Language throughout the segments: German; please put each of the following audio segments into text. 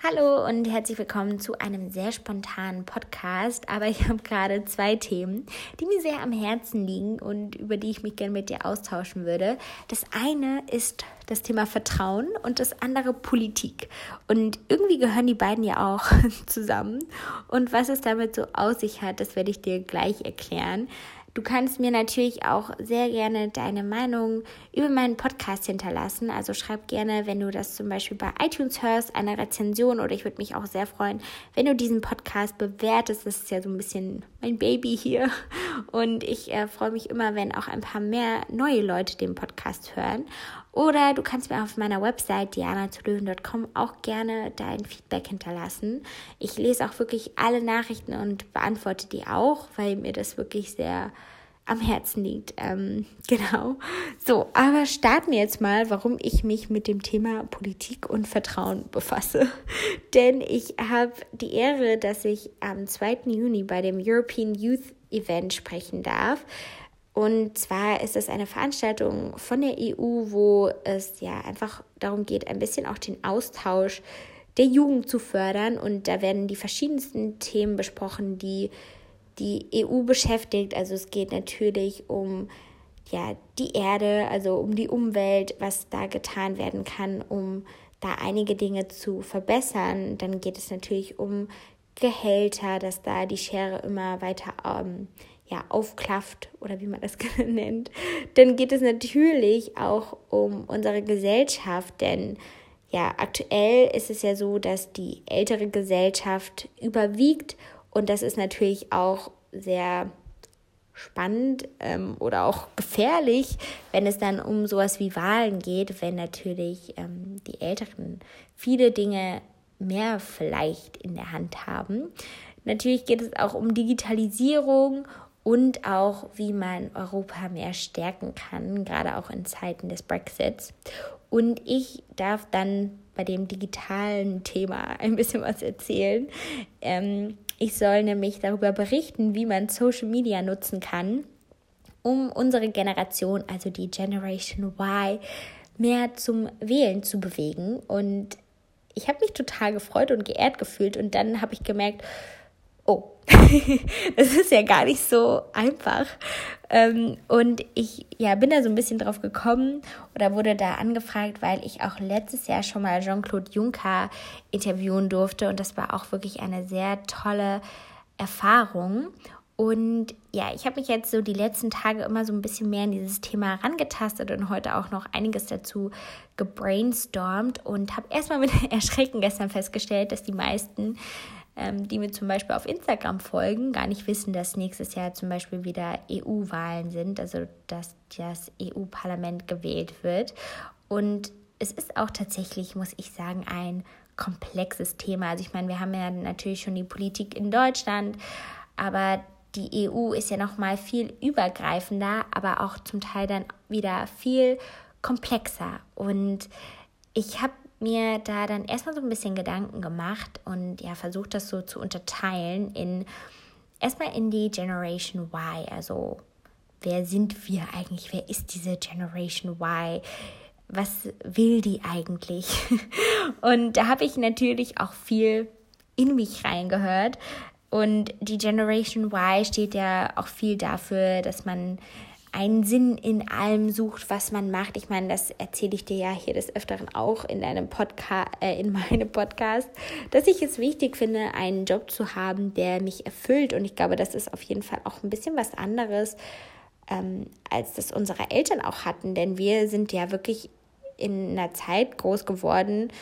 Hallo und herzlich willkommen zu einem sehr spontanen Podcast. Aber ich habe gerade zwei Themen, die mir sehr am Herzen liegen und über die ich mich gerne mit dir austauschen würde. Das eine ist das Thema Vertrauen und das andere Politik. Und irgendwie gehören die beiden ja auch zusammen. Und was es damit so aus sich hat, das werde ich dir gleich erklären. Du kannst mir natürlich auch sehr gerne deine Meinung über meinen Podcast hinterlassen. Also schreib gerne, wenn du das zum Beispiel bei iTunes hörst, eine Rezension oder ich würde mich auch sehr freuen, wenn du diesen Podcast bewertest. Das ist ja so ein bisschen mein Baby hier. Und ich äh, freue mich immer, wenn auch ein paar mehr neue Leute den Podcast hören. Oder du kannst mir auf meiner Website dianazulöwen.com auch gerne dein Feedback hinterlassen. Ich lese auch wirklich alle Nachrichten und beantworte die auch, weil mir das wirklich sehr am Herzen liegt. Ähm, genau. So, aber starten wir jetzt mal, warum ich mich mit dem Thema Politik und Vertrauen befasse. Denn ich habe die Ehre, dass ich am 2. Juni bei dem European Youth Event sprechen darf. Und zwar ist es eine Veranstaltung von der EU, wo es ja einfach darum geht, ein bisschen auch den Austausch der Jugend zu fördern. Und da werden die verschiedensten Themen besprochen, die die EU beschäftigt. Also es geht natürlich um ja, die Erde, also um die Umwelt, was da getan werden kann, um da einige Dinge zu verbessern. Dann geht es natürlich um Gehälter, dass da die Schere immer weiter ähm, ja, aufklafft oder wie man das nennt, dann geht es natürlich auch um unsere Gesellschaft, denn ja, aktuell ist es ja so, dass die ältere Gesellschaft überwiegt und das ist natürlich auch sehr spannend ähm, oder auch gefährlich, wenn es dann um sowas wie Wahlen geht, wenn natürlich ähm, die Älteren viele Dinge mehr vielleicht in der Hand haben. Natürlich geht es auch um Digitalisierung und auch, wie man Europa mehr stärken kann, gerade auch in Zeiten des Brexits. Und ich darf dann bei dem digitalen Thema ein bisschen was erzählen. Ähm, ich soll nämlich darüber berichten, wie man Social Media nutzen kann, um unsere Generation, also die Generation Y, mehr zum Wählen zu bewegen. Und ich habe mich total gefreut und geehrt gefühlt. Und dann habe ich gemerkt, oh, das ist ja gar nicht so einfach. Ähm, und ich ja, bin da so ein bisschen drauf gekommen oder wurde da angefragt, weil ich auch letztes Jahr schon mal Jean-Claude Juncker interviewen durfte. Und das war auch wirklich eine sehr tolle Erfahrung. Und ja, ich habe mich jetzt so die letzten Tage immer so ein bisschen mehr in dieses Thema herangetastet und heute auch noch einiges dazu gebrainstormt und habe erstmal mit Erschrecken gestern festgestellt, dass die meisten ähm, die mir zum Beispiel auf Instagram folgen, gar nicht wissen, dass nächstes Jahr zum Beispiel wieder EU-Wahlen sind, also dass das EU-Parlament gewählt wird. Und es ist auch tatsächlich, muss ich sagen, ein komplexes Thema. Also ich meine, wir haben ja natürlich schon die Politik in Deutschland, aber die EU ist ja noch mal viel übergreifender, aber auch zum Teil dann wieder viel komplexer. Und ich habe mir da dann erstmal so ein bisschen Gedanken gemacht und ja, versucht das so zu unterteilen in erstmal in die Generation Y, also wer sind wir eigentlich? Wer ist diese Generation Y? Was will die eigentlich? Und da habe ich natürlich auch viel in mich reingehört. Und die Generation Y steht ja auch viel dafür, dass man einen Sinn in allem sucht, was man macht. Ich meine, das erzähle ich dir ja hier des Öfteren auch in deinem Podcast, äh, in meinem Podcast, dass ich es wichtig finde, einen Job zu haben, der mich erfüllt. Und ich glaube, das ist auf jeden Fall auch ein bisschen was anderes, ähm, als das unsere Eltern auch hatten. Denn wir sind ja wirklich in einer Zeit groß geworden,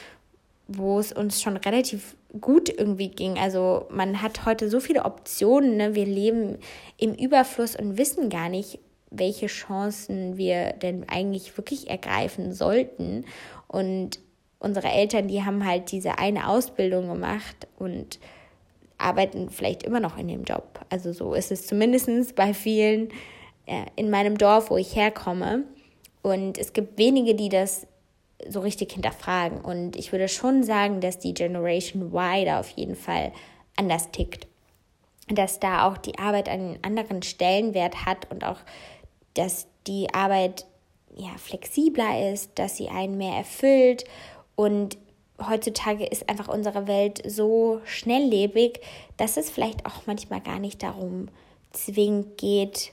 wo es uns schon relativ gut irgendwie ging. Also man hat heute so viele Optionen. Ne? Wir leben im Überfluss und wissen gar nicht, welche Chancen wir denn eigentlich wirklich ergreifen sollten. Und unsere Eltern, die haben halt diese eine Ausbildung gemacht und arbeiten vielleicht immer noch in dem Job. Also so ist es zumindest bei vielen äh, in meinem Dorf, wo ich herkomme. Und es gibt wenige, die das so richtig hinterfragen. Und ich würde schon sagen, dass die Generation Y da auf jeden Fall anders tickt. Dass da auch die Arbeit einen anderen Stellenwert hat und auch dass die Arbeit ja, flexibler ist, dass sie einen mehr erfüllt. Und heutzutage ist einfach unsere Welt so schnelllebig, dass es vielleicht auch manchmal gar nicht darum zwingend geht,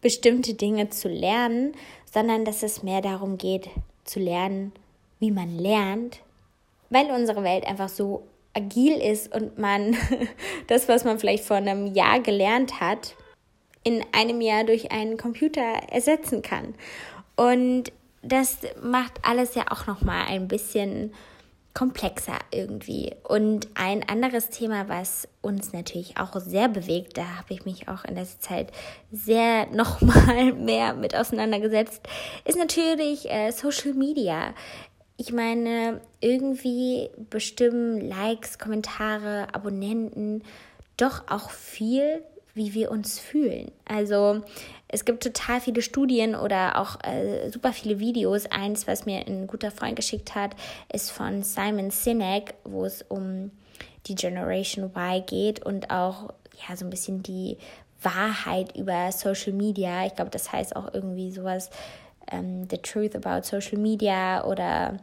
bestimmte Dinge zu lernen, sondern dass es mehr darum geht, zu lernen, wie man lernt, weil unsere Welt einfach so agil ist und man das, was man vielleicht vor einem Jahr gelernt hat, in einem Jahr durch einen Computer ersetzen kann. Und das macht alles ja auch noch mal ein bisschen komplexer irgendwie. Und ein anderes Thema, was uns natürlich auch sehr bewegt, da habe ich mich auch in letzter Zeit sehr noch mal mehr mit auseinandergesetzt, ist natürlich äh, Social Media. Ich meine, irgendwie bestimmen Likes, Kommentare, Abonnenten doch auch viel, wie wir uns fühlen. Also es gibt total viele Studien oder auch äh, super viele Videos. Eins, was mir ein guter Freund geschickt hat, ist von Simon Sinek, wo es um die Generation Y geht und auch ja so ein bisschen die Wahrheit über Social Media. Ich glaube, das heißt auch irgendwie sowas um, ähm, The Truth about Social Media oder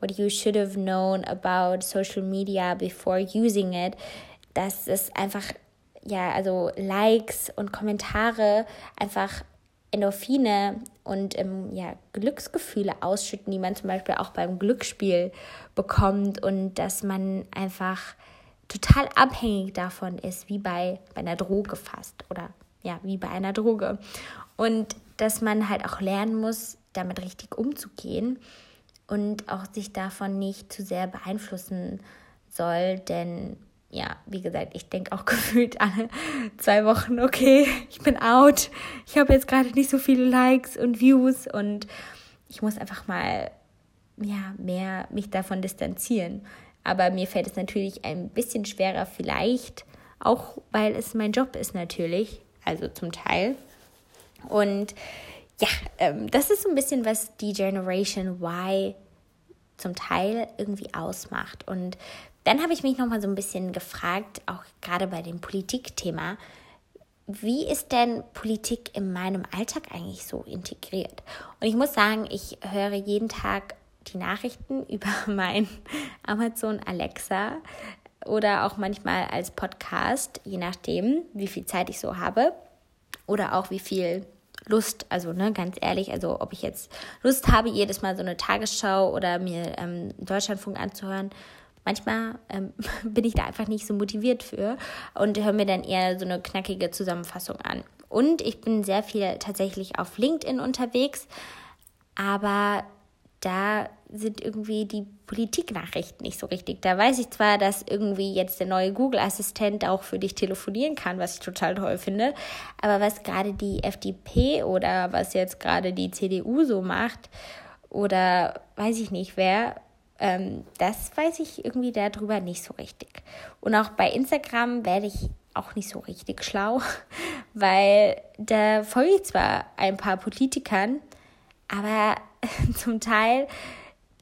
what you should have known about social media before using it, dass es einfach, ja, also Likes und Kommentare einfach Endorphine und ähm, ja, Glücksgefühle ausschütten, die man zum Beispiel auch beim Glücksspiel bekommt und dass man einfach total abhängig davon ist, wie bei, bei einer Droge fast oder ja, wie bei einer Droge. Und dass man halt auch lernen muss, damit richtig umzugehen und auch sich davon nicht zu sehr beeinflussen soll, denn ja, wie gesagt, ich denke auch gefühlt alle zwei Wochen, okay, ich bin out, ich habe jetzt gerade nicht so viele Likes und Views und ich muss einfach mal ja, mehr mich davon distanzieren. Aber mir fällt es natürlich ein bisschen schwerer, vielleicht auch, weil es mein Job ist natürlich, also zum Teil. Und ja, ähm, das ist so ein bisschen, was die Generation Y zum Teil irgendwie ausmacht. Und dann habe ich mich nochmal so ein bisschen gefragt, auch gerade bei dem Politikthema, wie ist denn Politik in meinem Alltag eigentlich so integriert? Und ich muss sagen, ich höre jeden Tag die Nachrichten über mein Amazon Alexa oder auch manchmal als Podcast, je nachdem, wie viel Zeit ich so habe oder auch wie viel Lust, also ne, ganz ehrlich, also ob ich jetzt Lust habe, jedes Mal so eine Tagesschau oder mir ähm, Deutschlandfunk anzuhören, manchmal ähm, bin ich da einfach nicht so motiviert für und höre mir dann eher so eine knackige Zusammenfassung an. Und ich bin sehr viel tatsächlich auf LinkedIn unterwegs, aber da sind irgendwie die Politiknachrichten nicht so richtig. Da weiß ich zwar, dass irgendwie jetzt der neue Google-Assistent auch für dich telefonieren kann, was ich total toll finde, aber was gerade die FDP oder was jetzt gerade die CDU so macht oder weiß ich nicht wer, ähm, das weiß ich irgendwie darüber nicht so richtig. Und auch bei Instagram werde ich auch nicht so richtig schlau, weil da folge ich zwar ein paar Politikern, aber zum Teil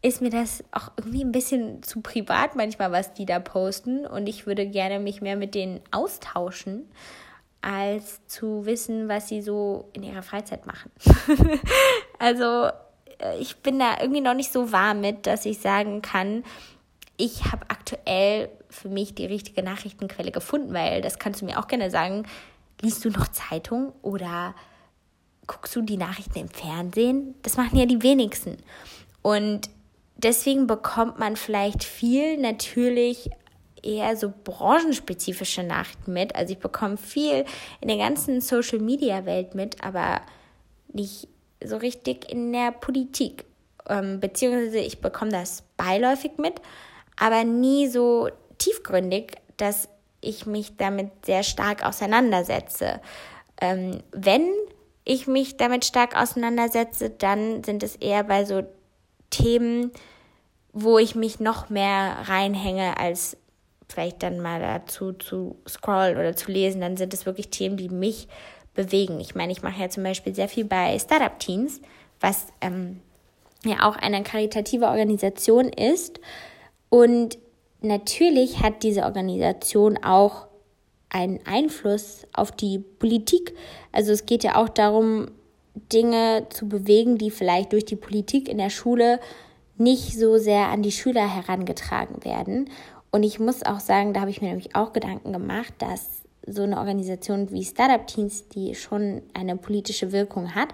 ist mir das auch irgendwie ein bisschen zu privat manchmal, was die da posten. Und ich würde gerne mich mehr mit denen austauschen, als zu wissen, was sie so in ihrer Freizeit machen. also ich bin da irgendwie noch nicht so warm mit, dass ich sagen kann, ich habe aktuell für mich die richtige Nachrichtenquelle gefunden, weil das kannst du mir auch gerne sagen. Liest du noch Zeitung oder guckst du die Nachrichten im Fernsehen? Das machen ja die wenigsten. Und deswegen bekommt man vielleicht viel natürlich eher so branchenspezifische Nachrichten mit. Also ich bekomme viel in der ganzen Social-Media-Welt mit, aber nicht so richtig in der Politik. Ähm, beziehungsweise ich bekomme das beiläufig mit, aber nie so tiefgründig, dass ich mich damit sehr stark auseinandersetze. Ähm, wenn ich mich damit stark auseinandersetze, dann sind es eher bei so Themen, wo ich mich noch mehr reinhänge, als vielleicht dann mal dazu zu scrollen oder zu lesen. Dann sind es wirklich Themen, die mich bewegen. Ich meine, ich mache ja zum Beispiel sehr viel bei Startup Teens, was ähm, ja auch eine karitative Organisation ist. Und natürlich hat diese Organisation auch einen Einfluss auf die Politik. Also es geht ja auch darum, Dinge zu bewegen, die vielleicht durch die Politik in der Schule nicht so sehr an die Schüler herangetragen werden. Und ich muss auch sagen, da habe ich mir nämlich auch Gedanken gemacht, dass so eine Organisation wie Startup Teens, die schon eine politische Wirkung hat,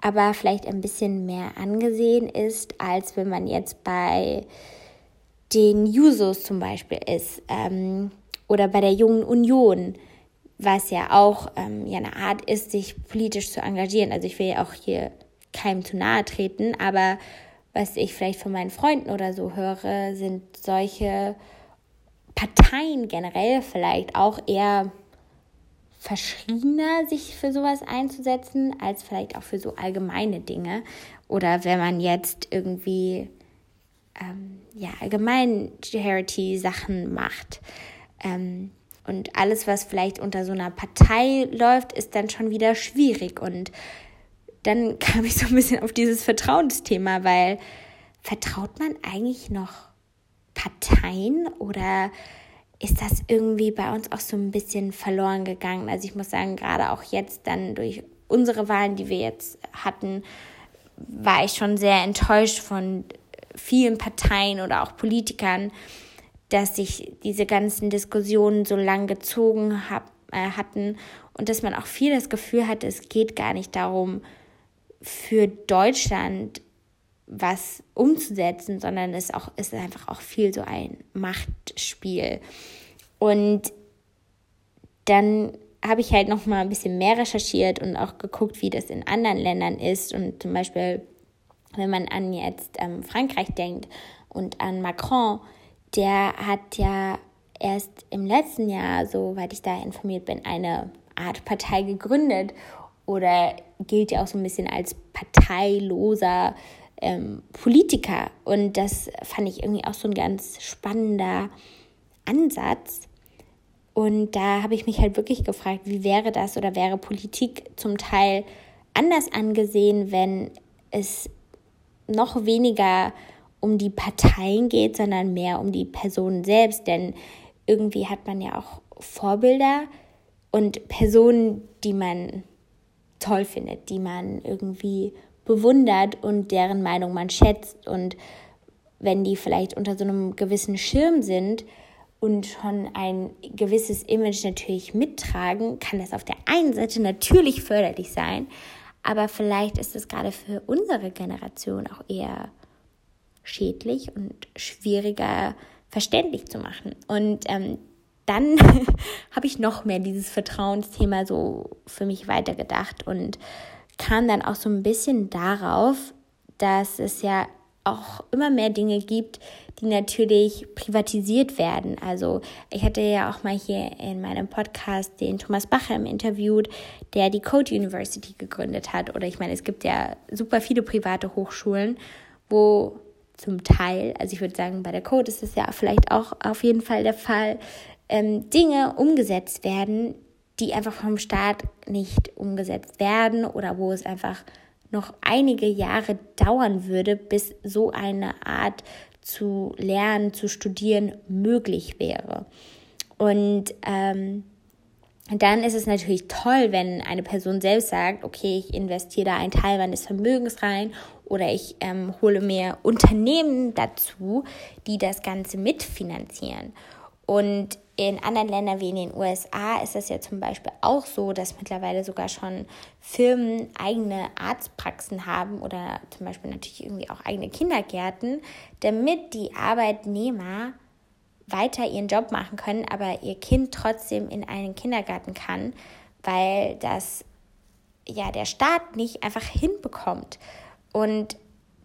aber vielleicht ein bisschen mehr angesehen ist, als wenn man jetzt bei den Jusos zum Beispiel ist ähm, oder bei der Jungen Union, was ja auch ähm, ja eine Art ist, sich politisch zu engagieren. Also ich will ja auch hier keinem zu nahe treten, aber was ich vielleicht von meinen Freunden oder so höre, sind solche Parteien generell vielleicht auch eher verschriebener, sich für sowas einzusetzen, als vielleicht auch für so allgemeine Dinge. Oder wenn man jetzt irgendwie ähm, ja, allgemein Charity-Sachen macht. Ähm, und alles, was vielleicht unter so einer Partei läuft, ist dann schon wieder schwierig. Und dann kam ich so ein bisschen auf dieses Vertrauensthema, weil vertraut man eigentlich noch Parteien oder ist das irgendwie bei uns auch so ein bisschen verloren gegangen? Also ich muss sagen, gerade auch jetzt dann durch unsere Wahlen, die wir jetzt hatten, war ich schon sehr enttäuscht von vielen Parteien oder auch Politikern, dass sich diese ganzen Diskussionen so lang gezogen hab, äh, hatten und dass man auch viel das Gefühl hatte, es geht gar nicht darum, für Deutschland was umzusetzen, sondern es auch, ist einfach auch viel so ein Machtspiel. Und dann habe ich halt noch mal ein bisschen mehr recherchiert und auch geguckt, wie das in anderen Ländern ist. Und zum Beispiel, wenn man an jetzt ähm, Frankreich denkt und an Macron, der hat ja erst im letzten Jahr, soweit ich da informiert bin, eine Art Partei gegründet oder gilt ja auch so ein bisschen als parteiloser ähm, Politiker. Und das fand ich irgendwie auch so ein ganz spannender Ansatz. Und da habe ich mich halt wirklich gefragt, wie wäre das oder wäre Politik zum Teil anders angesehen, wenn es noch weniger um die Parteien geht, sondern mehr um die Personen selbst. Denn irgendwie hat man ja auch Vorbilder und Personen, die man toll findet, die man irgendwie bewundert und deren Meinung man schätzt. Und wenn die vielleicht unter so einem gewissen Schirm sind und schon ein gewisses Image natürlich mittragen, kann das auf der einen Seite natürlich förderlich sein, aber vielleicht ist es gerade für unsere Generation auch eher schädlich und schwieriger verständlich zu machen. Und ähm, dann habe ich noch mehr dieses Vertrauensthema so für mich weitergedacht und kam dann auch so ein bisschen darauf, dass es ja auch immer mehr Dinge gibt, die natürlich privatisiert werden. Also ich hatte ja auch mal hier in meinem Podcast den Thomas Bacher im interviewt, der die Code University gegründet hat. Oder ich meine, es gibt ja super viele private Hochschulen, wo zum Teil, also ich würde sagen, bei der Code ist es ja vielleicht auch auf jeden Fall der Fall, ähm, Dinge umgesetzt werden, die einfach vom Staat nicht umgesetzt werden oder wo es einfach noch einige Jahre dauern würde, bis so eine Art zu lernen, zu studieren möglich wäre. Und ähm, dann ist es natürlich toll, wenn eine Person selbst sagt, okay, ich investiere da einen Teil meines Vermögens rein oder ich ähm, hole mir Unternehmen dazu, die das Ganze mitfinanzieren. Und in anderen Ländern wie in den USA ist es ja zum Beispiel auch so, dass mittlerweile sogar schon Firmen eigene Arztpraxen haben oder zum Beispiel natürlich irgendwie auch eigene Kindergärten, damit die Arbeitnehmer weiter ihren Job machen können, aber ihr Kind trotzdem in einen Kindergarten kann, weil das ja der Staat nicht einfach hinbekommt. Und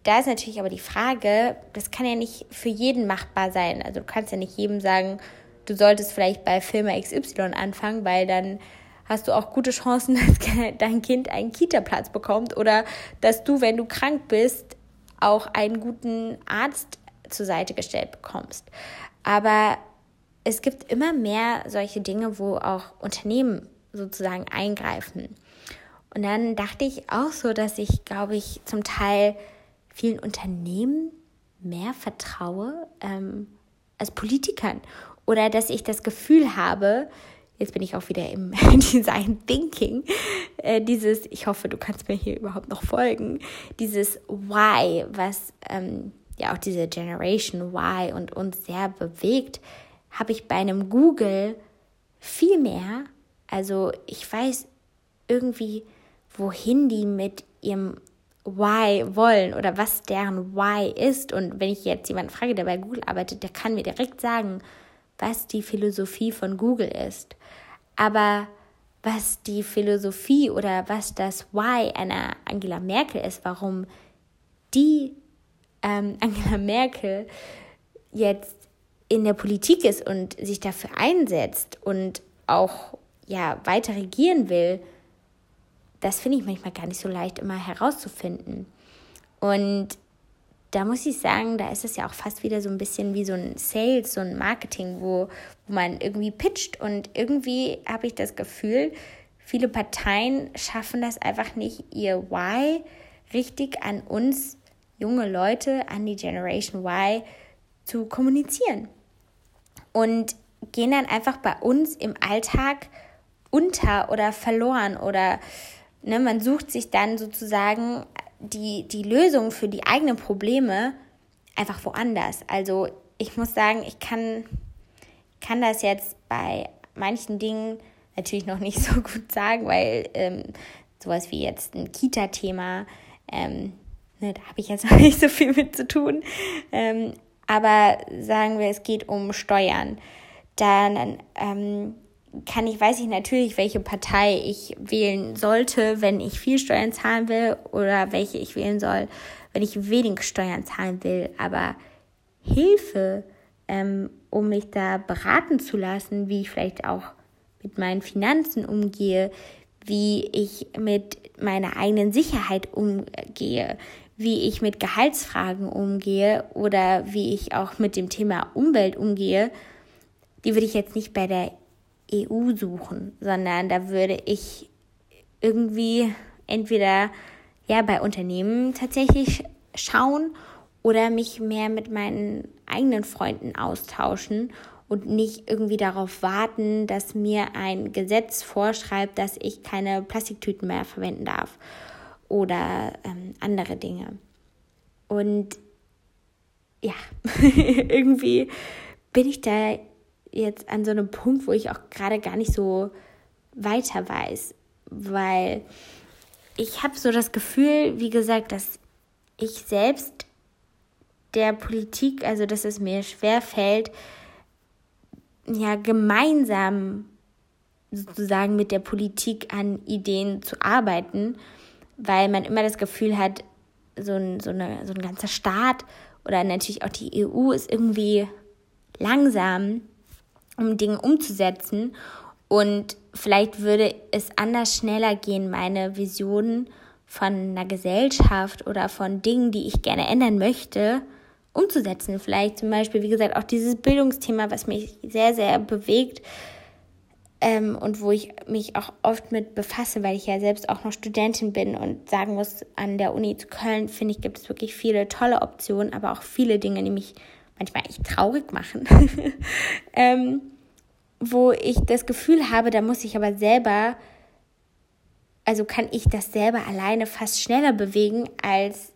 da ist natürlich aber die Frage, das kann ja nicht für jeden machbar sein. Also du kannst ja nicht jedem sagen, du solltest vielleicht bei Firma XY anfangen, weil dann hast du auch gute Chancen, dass dein Kind einen Kita-Platz bekommt oder dass du, wenn du krank bist, auch einen guten Arzt zur Seite gestellt bekommst. Aber es gibt immer mehr solche Dinge, wo auch Unternehmen sozusagen eingreifen. Und dann dachte ich auch so, dass ich, glaube ich, zum Teil vielen Unternehmen mehr vertraue ähm, als Politikern. Oder dass ich das Gefühl habe, jetzt bin ich auch wieder im Design Thinking, äh, dieses, ich hoffe, du kannst mir hier überhaupt noch folgen, dieses Why, was ähm, ja auch diese Generation Y und uns sehr bewegt, habe ich bei einem Google viel mehr. Also ich weiß irgendwie, wohin die mit ihrem Why wollen oder was deren Why ist. Und wenn ich jetzt jemanden frage, der bei Google arbeitet, der kann mir direkt sagen, was die Philosophie von Google ist. Aber was die Philosophie oder was das Why einer Angela Merkel ist, warum die ähm, Angela Merkel jetzt in der Politik ist und sich dafür einsetzt und auch ja weiter regieren will, das finde ich manchmal gar nicht so leicht immer herauszufinden. Und da muss ich sagen, da ist es ja auch fast wieder so ein bisschen wie so ein Sales, so ein Marketing, wo, wo man irgendwie pitcht. Und irgendwie habe ich das Gefühl, viele Parteien schaffen das einfach nicht, ihr Why richtig an uns junge Leute, an die Generation Y zu kommunizieren. Und gehen dann einfach bei uns im Alltag unter oder verloren oder ne, man sucht sich dann sozusagen die, die Lösung für die eigenen Probleme einfach woanders. Also ich muss sagen, ich kann, kann das jetzt bei manchen Dingen natürlich noch nicht so gut sagen, weil ähm, sowas wie jetzt ein Kita-Thema, ähm, ne, da habe ich jetzt noch nicht so viel mit zu tun. Ähm, aber sagen wir, es geht um Steuern. Dann ähm, kann ich, weiß ich natürlich, welche Partei ich wählen sollte, wenn ich viel Steuern zahlen will oder welche ich wählen soll, wenn ich wenig Steuern zahlen will. Aber Hilfe, ähm, um mich da beraten zu lassen, wie ich vielleicht auch mit meinen Finanzen umgehe, wie ich mit meiner eigenen Sicherheit umgehe, wie ich mit Gehaltsfragen umgehe oder wie ich auch mit dem Thema Umwelt umgehe, die würde ich jetzt nicht bei der EU suchen, sondern da würde ich irgendwie entweder ja bei Unternehmen tatsächlich schauen oder mich mehr mit meinen eigenen Freunden austauschen und nicht irgendwie darauf warten, dass mir ein Gesetz vorschreibt, dass ich keine Plastiktüten mehr verwenden darf oder ähm, andere Dinge. Und ja, irgendwie bin ich da jetzt an so einem Punkt, wo ich auch gerade gar nicht so weiter weiß, weil ich habe so das Gefühl, wie gesagt, dass ich selbst der Politik, also dass es mir schwer fällt, ja gemeinsam sozusagen mit der Politik an Ideen zu arbeiten, weil man immer das Gefühl hat, so ein, so, eine, so ein ganzer Staat oder natürlich auch die EU ist irgendwie langsam um Dinge umzusetzen. Und vielleicht würde es anders schneller gehen, meine Visionen von einer Gesellschaft oder von Dingen, die ich gerne ändern möchte, umzusetzen. Vielleicht zum Beispiel, wie gesagt, auch dieses Bildungsthema, was mich sehr, sehr bewegt ähm, und wo ich mich auch oft mit befasse, weil ich ja selbst auch noch Studentin bin und sagen muss, an der Uni zu Köln, finde ich, gibt es wirklich viele tolle Optionen, aber auch viele Dinge, die mich manchmal echt traurig machen, ähm, wo ich das Gefühl habe, da muss ich aber selber, also kann ich das selber alleine fast schneller bewegen als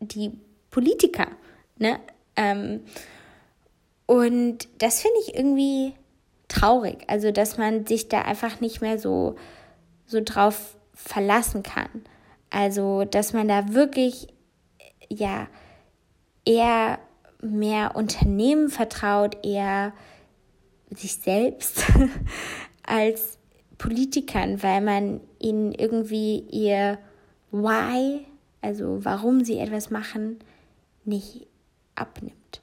die Politiker. Ne? Ähm, und das finde ich irgendwie traurig, also dass man sich da einfach nicht mehr so, so drauf verlassen kann. Also, dass man da wirklich, ja, eher mehr Unternehmen vertraut, eher sich selbst als Politikern, weil man ihnen irgendwie ihr Why, also warum sie etwas machen, nicht abnimmt.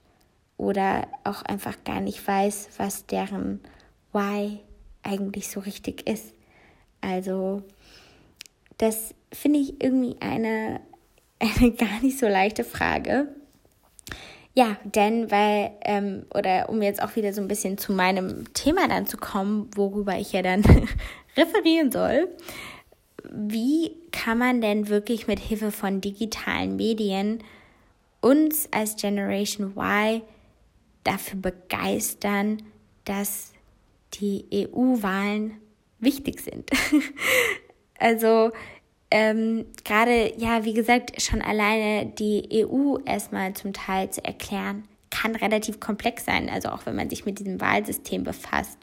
Oder auch einfach gar nicht weiß, was deren Why eigentlich so richtig ist. Also das finde ich irgendwie eine, eine gar nicht so leichte Frage. Ja, denn weil, ähm, oder um jetzt auch wieder so ein bisschen zu meinem Thema dann zu kommen, worüber ich ja dann referieren soll, wie kann man denn wirklich mit Hilfe von digitalen Medien uns als Generation Y dafür begeistern, dass die EU-Wahlen wichtig sind. also ähm, gerade, ja, wie gesagt, schon alleine die EU erstmal zum Teil zu erklären, kann relativ komplex sein. Also auch wenn man sich mit diesem Wahlsystem befasst.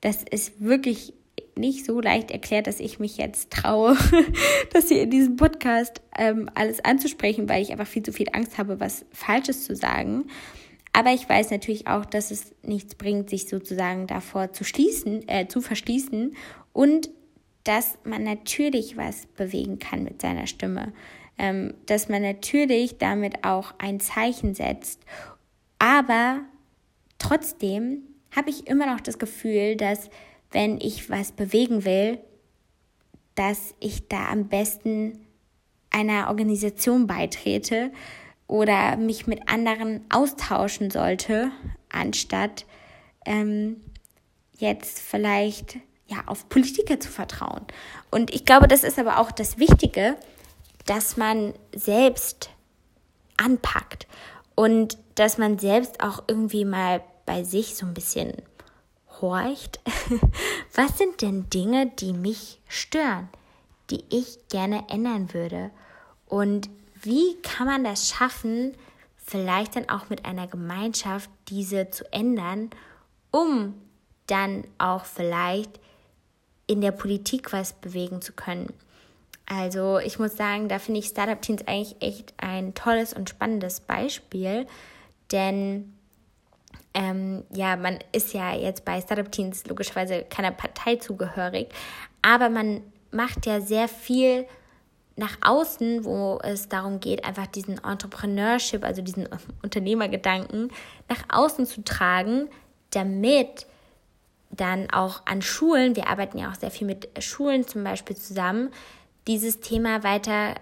Das ist wirklich nicht so leicht erklärt, dass ich mich jetzt traue, das hier in diesem Podcast ähm, alles anzusprechen, weil ich einfach viel zu viel Angst habe, was Falsches zu sagen. Aber ich weiß natürlich auch, dass es nichts bringt, sich sozusagen davor zu schließen, äh, zu verschließen und dass man natürlich was bewegen kann mit seiner Stimme. Ähm, dass man natürlich damit auch ein Zeichen setzt. Aber trotzdem habe ich immer noch das Gefühl, dass wenn ich was bewegen will, dass ich da am besten einer Organisation beitrete oder mich mit anderen austauschen sollte, anstatt ähm, jetzt vielleicht ja auf Politiker zu vertrauen. Und ich glaube, das ist aber auch das Wichtige, dass man selbst anpackt und dass man selbst auch irgendwie mal bei sich so ein bisschen horcht, was sind denn Dinge, die mich stören, die ich gerne ändern würde? Und wie kann man das schaffen, vielleicht dann auch mit einer Gemeinschaft diese zu ändern, um dann auch vielleicht in der Politik was bewegen zu können? Also ich muss sagen, da finde ich Startup Teens eigentlich echt ein tolles und spannendes Beispiel, denn ähm, ja, man ist ja jetzt bei Startup Teens logischerweise keiner Partei zugehörig, aber man macht ja sehr viel nach außen, wo es darum geht, einfach diesen Entrepreneurship, also diesen Unternehmergedanken nach außen zu tragen, damit dann auch an Schulen, wir arbeiten ja auch sehr viel mit Schulen zum Beispiel zusammen, dieses Thema weiter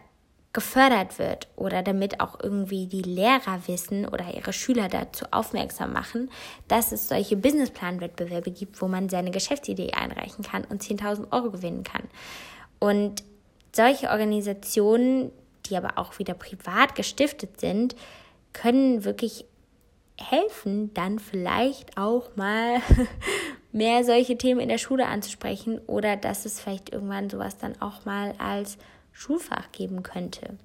gefördert wird oder damit auch irgendwie die Lehrer wissen oder ihre Schüler dazu aufmerksam machen, dass es solche Businessplan-Wettbewerbe gibt, wo man seine Geschäftsidee einreichen kann und 10.000 Euro gewinnen kann. Und solche Organisationen, die aber auch wieder privat gestiftet sind, können wirklich helfen, dann vielleicht auch mal mehr solche Themen in der Schule anzusprechen oder dass es vielleicht irgendwann sowas dann auch mal als Schulfach geben könnte.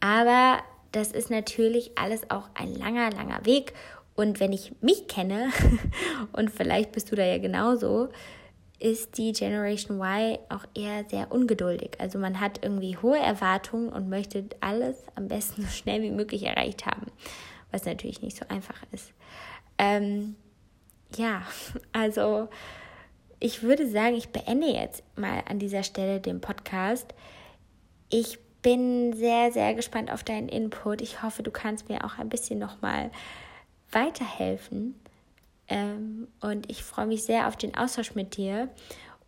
Aber das ist natürlich alles auch ein langer, langer Weg. Und wenn ich mich kenne, und vielleicht bist du da ja genauso, ist die Generation Y auch eher sehr ungeduldig. Also man hat irgendwie hohe Erwartungen und möchte alles am besten so schnell wie möglich erreicht haben, was natürlich nicht so einfach ist. Ähm, ja, also ich würde sagen, ich beende jetzt mal an dieser Stelle den Podcast. Ich bin sehr, sehr gespannt auf deinen Input. Ich hoffe, du kannst mir auch ein bisschen nochmal weiterhelfen. Ähm, und ich freue mich sehr auf den Austausch mit dir.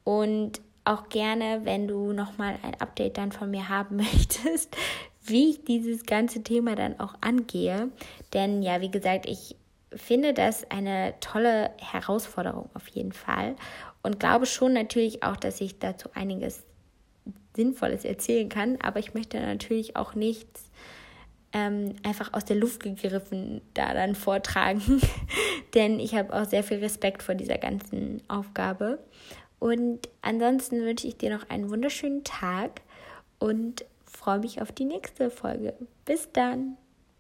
Und auch gerne, wenn du nochmal ein Update dann von mir haben möchtest, wie ich dieses ganze Thema dann auch angehe. Denn ja, wie gesagt, ich finde das eine tolle Herausforderung auf jeden Fall und glaube schon natürlich auch, dass ich dazu einiges Sinnvolles erzählen kann, aber ich möchte natürlich auch nichts ähm, einfach aus der Luft gegriffen da dann vortragen, denn ich habe auch sehr viel Respekt vor dieser ganzen Aufgabe. Und ansonsten wünsche ich dir noch einen wunderschönen Tag und freue mich auf die nächste Folge. Bis dann!